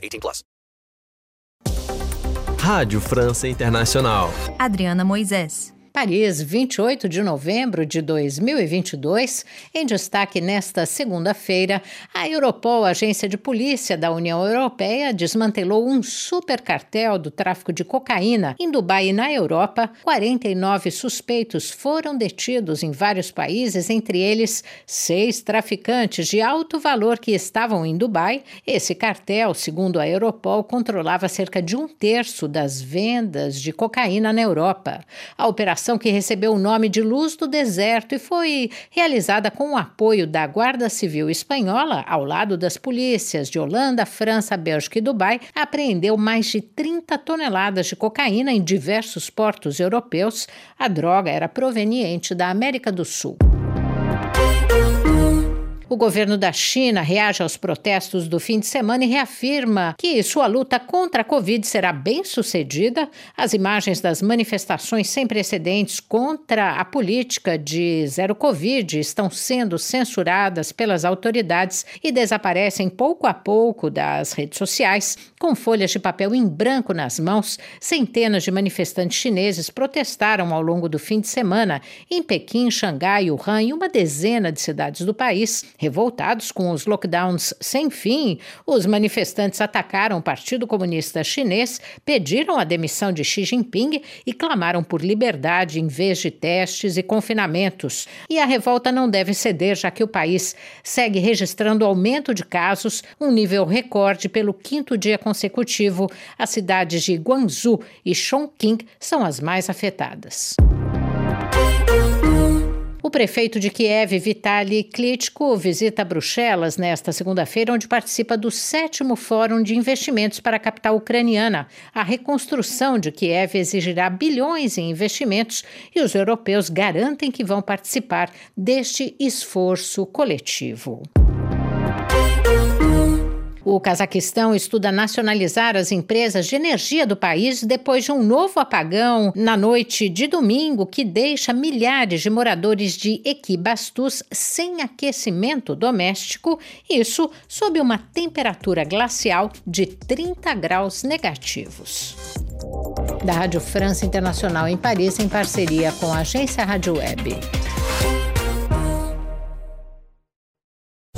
18 plus. Rádio França Internacional. Adriana Moisés. Paris, 28 de novembro de 2022. Em destaque nesta segunda-feira, a Europol, agência de polícia da União Europeia, desmantelou um supercartel do tráfico de cocaína em Dubai e na Europa. 49 suspeitos foram detidos em vários países, entre eles seis traficantes de alto valor que estavam em Dubai. Esse cartel, segundo a Europol, controlava cerca de um terço das vendas de cocaína na Europa. A operação operação que recebeu o nome de Luz do Deserto e foi realizada com o apoio da Guarda Civil Espanhola, ao lado das polícias de Holanda, França, Bélgica e Dubai, apreendeu mais de 30 toneladas de cocaína em diversos portos europeus. A droga era proveniente da América do Sul. O governo da China reage aos protestos do fim de semana e reafirma que sua luta contra a Covid será bem sucedida. As imagens das manifestações sem precedentes contra a política de zero Covid estão sendo censuradas pelas autoridades e desaparecem pouco a pouco das redes sociais. Com folhas de papel em branco nas mãos, centenas de manifestantes chineses protestaram ao longo do fim de semana em Pequim, Xangai, Wuhan e uma dezena de cidades do país. Revoltados com os lockdowns sem fim, os manifestantes atacaram o Partido Comunista Chinês, pediram a demissão de Xi Jinping e clamaram por liberdade em vez de testes e confinamentos. E a revolta não deve ceder, já que o país segue registrando aumento de casos, um nível recorde pelo quinto dia consecutivo. As cidades de Guangzhou e Chongqing são as mais afetadas. O prefeito de Kiev, Vitaly Klitschko, visita Bruxelas nesta segunda-feira, onde participa do sétimo Fórum de Investimentos para a capital ucraniana. A reconstrução de Kiev exigirá bilhões em investimentos e os europeus garantem que vão participar deste esforço coletivo. O Cazaquistão estuda nacionalizar as empresas de energia do país depois de um novo apagão na noite de domingo que deixa milhares de moradores de Equibastus sem aquecimento doméstico, isso sob uma temperatura glacial de 30 graus negativos. Da Rádio França Internacional em Paris, em parceria com a agência Rádio Web.